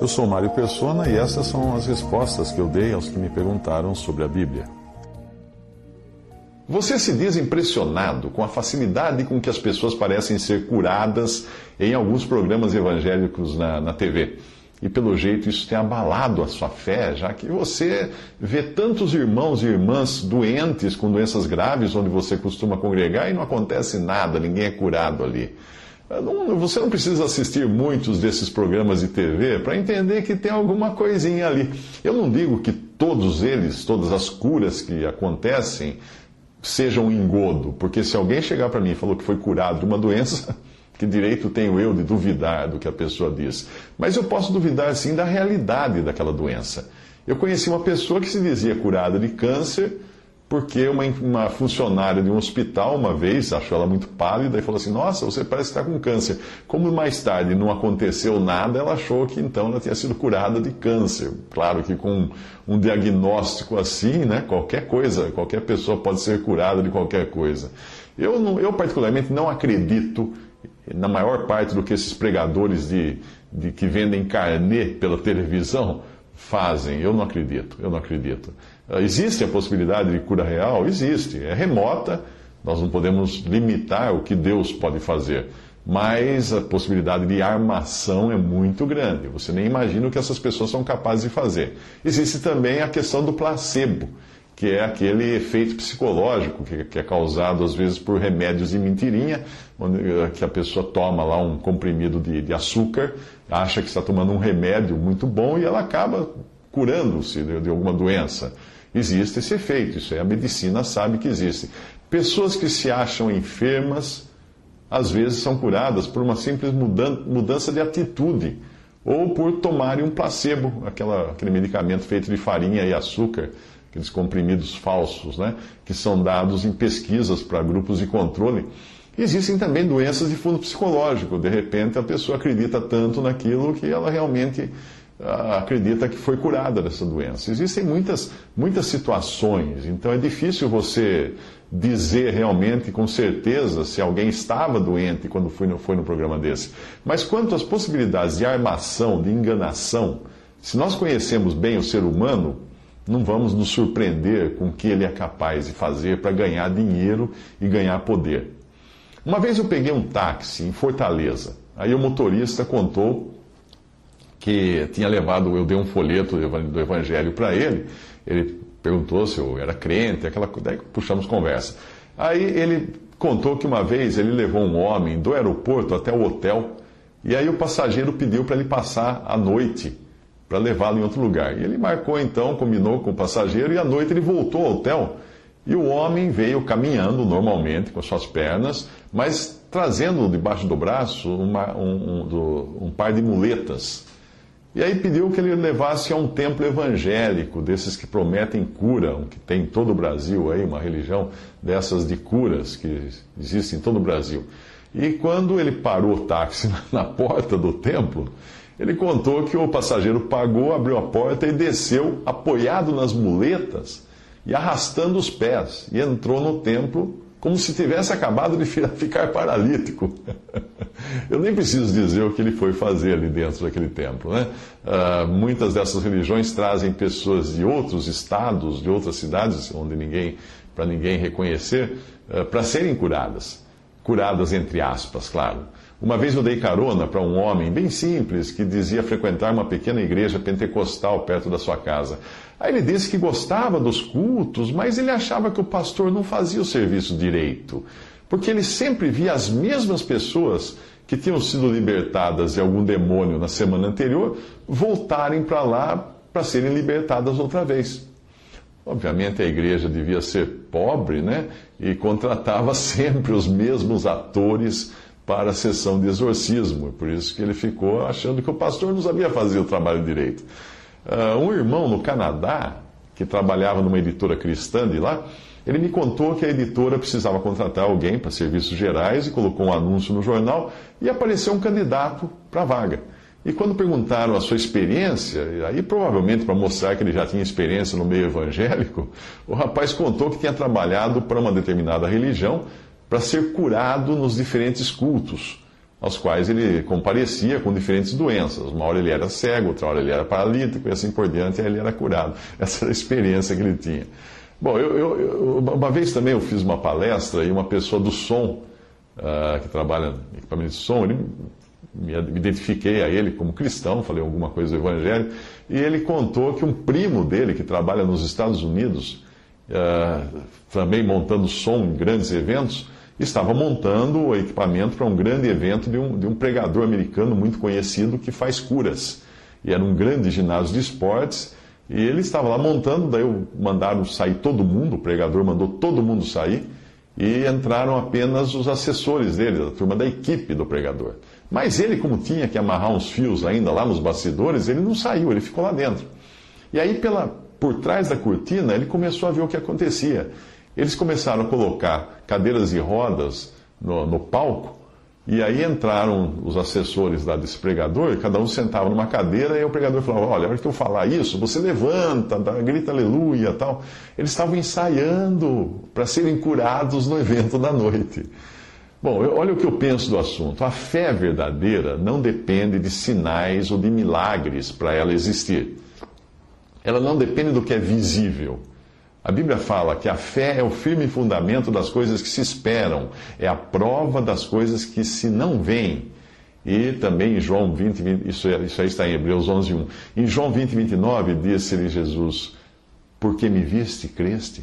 Eu sou Mário Persona e essas são as respostas que eu dei aos que me perguntaram sobre a Bíblia. Você se diz impressionado com a facilidade com que as pessoas parecem ser curadas em alguns programas evangélicos na, na TV. E pelo jeito isso tem abalado a sua fé, já que você vê tantos irmãos e irmãs doentes com doenças graves onde você costuma congregar e não acontece nada, ninguém é curado ali. Você não precisa assistir muitos desses programas de TV para entender que tem alguma coisinha ali. Eu não digo que todos eles, todas as curas que acontecem, sejam um engodo, porque se alguém chegar para mim e falou que foi curado de uma doença, que direito tenho eu de duvidar do que a pessoa diz? Mas eu posso duvidar sim da realidade daquela doença. Eu conheci uma pessoa que se dizia curada de câncer porque uma, uma funcionária de um hospital, uma vez, achou ela muito pálida e falou assim: Nossa, você parece estar com câncer. Como mais tarde não aconteceu nada, ela achou que então ela tinha sido curada de câncer. Claro que com um diagnóstico assim, né, qualquer coisa, qualquer pessoa pode ser curada de qualquer coisa. Eu, não, eu particularmente, não acredito na maior parte do que esses pregadores de, de que vendem carnê pela televisão fazem. Eu não acredito, eu não acredito. Ah, existe a possibilidade de cura real? Existe. É remota, nós não podemos limitar o que Deus pode fazer. Mas a possibilidade de armação é muito grande. Você nem imagina o que essas pessoas são capazes de fazer. Existe também a questão do placebo que é aquele efeito psicológico que, é causado às vezes por remédios de mentirinha, eh, que a pessoa toma lá um comprimido de, de açúcar, acha que está tomando um remédio muito bom e ela acaba curando-se de, de alguma doença. Existe esse efeito, isso é a medicina sabe que existe. Pessoas que se acham enfermas, às vezes são curadas por uma simples mudança de atitude ou por tomarem um placebo, aquela, aquele medicamento feito de farinha e açúcar aqueles comprimidos falsos, né, que são dados em pesquisas para grupos de controle. Existem também doenças de fundo psicológico. De repente, a pessoa acredita tanto naquilo que ela realmente ah, acredita que foi curada dessa doença. Existem muitas, muitas situações, então é difícil você dizer realmente com certeza se alguém estava doente quando foi no, foi no programa desse. Mas quanto às possibilidades de armação, de enganação, se nós conhecemos bem o ser humano, não vamos nos surpreender com o que ele é capaz de fazer para ganhar dinheiro e ganhar poder. Uma vez eu peguei um táxi em Fortaleza. Aí o motorista contou que tinha levado, eu dei um folheto do evangelho para ele. Ele perguntou se eu era crente, aquela coisa. Daí puxamos conversa. Aí ele contou que uma vez ele levou um homem do aeroporto até o hotel. E aí o passageiro pediu para ele passar a noite para levá-lo em outro lugar. E ele marcou então, combinou com o passageiro, e à noite ele voltou ao hotel. E o homem veio caminhando normalmente com as suas pernas, mas trazendo debaixo do braço uma, um, um, um par de muletas. E aí pediu que ele levasse a um templo evangélico, desses que prometem cura, que tem em todo o Brasil aí, uma religião dessas de curas que existe em todo o Brasil. E quando ele parou o táxi na porta do templo, ele contou que o passageiro pagou, abriu a porta e desceu, apoiado nas muletas e arrastando os pés, e entrou no templo como se tivesse acabado de ficar paralítico. Eu nem preciso dizer o que ele foi fazer ali dentro daquele templo. Né? Uh, muitas dessas religiões trazem pessoas de outros estados, de outras cidades, onde ninguém, para ninguém reconhecer, uh, para serem curadas. Curadas entre aspas, claro. Uma vez eu dei carona para um homem bem simples que dizia frequentar uma pequena igreja pentecostal perto da sua casa. Aí ele disse que gostava dos cultos, mas ele achava que o pastor não fazia o serviço direito, porque ele sempre via as mesmas pessoas que tinham sido libertadas de algum demônio na semana anterior voltarem para lá para serem libertadas outra vez. Obviamente a igreja devia ser pobre, né? E contratava sempre os mesmos atores para a sessão de exorcismo. Por isso que ele ficou achando que o pastor não sabia fazer o trabalho direito. Uh, um irmão no Canadá, que trabalhava numa editora cristã de lá, ele me contou que a editora precisava contratar alguém para serviços gerais e colocou um anúncio no jornal e apareceu um candidato para a vaga. E quando perguntaram a sua experiência, aí provavelmente para mostrar que ele já tinha experiência no meio evangélico, o rapaz contou que tinha trabalhado para uma determinada religião para ser curado nos diferentes cultos aos quais ele comparecia com diferentes doenças. Uma hora ele era cego, outra hora ele era paralítico e assim por diante, e aí ele era curado. Essa era a experiência que ele tinha. Bom, eu, eu, uma vez também eu fiz uma palestra e uma pessoa do som, uh, que trabalha em equipamento de som, ele, me, identifiquei a ele como cristão, falei alguma coisa do evangelho, e ele contou que um primo dele, que trabalha nos Estados Unidos, uh, também montando som em grandes eventos, estava montando o equipamento para um grande evento de um, de um pregador americano muito conhecido que faz curas. E era um grande ginásio de esportes. E ele estava lá montando, daí mandaram sair todo mundo, o pregador mandou todo mundo sair, e entraram apenas os assessores dele, a turma da equipe do pregador. Mas ele, como tinha que amarrar uns fios ainda lá nos bastidores, ele não saiu, ele ficou lá dentro. E aí, pela, por trás da cortina, ele começou a ver o que acontecia. Eles começaram a colocar cadeiras e rodas no, no palco, e aí entraram os assessores lá desse pregador, cada um sentava numa cadeira, e o pregador falava: Olha, a hora que eu falar isso, você levanta, grita aleluia tal. Eles estavam ensaiando para serem curados no evento da noite. Bom, olha o que eu penso do assunto. A fé verdadeira não depende de sinais ou de milagres para ela existir. Ela não depende do que é visível. A Bíblia fala que a fé é o firme fundamento das coisas que se esperam, é a prova das coisas que se não veem. E também em João 20, 20 isso, é, isso aí está em Hebreus 11, 1. Em João 20, 29, disse-lhe Jesus: Porque me viste, creste?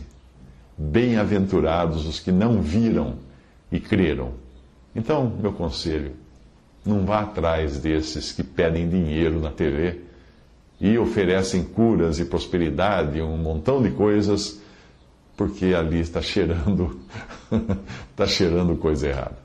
Bem-aventurados os que não viram e creram. Então, meu conselho, não vá atrás desses que pedem dinheiro na TV e oferecem curas e prosperidade, um montão de coisas, porque ali está cheirando, está cheirando coisa errada.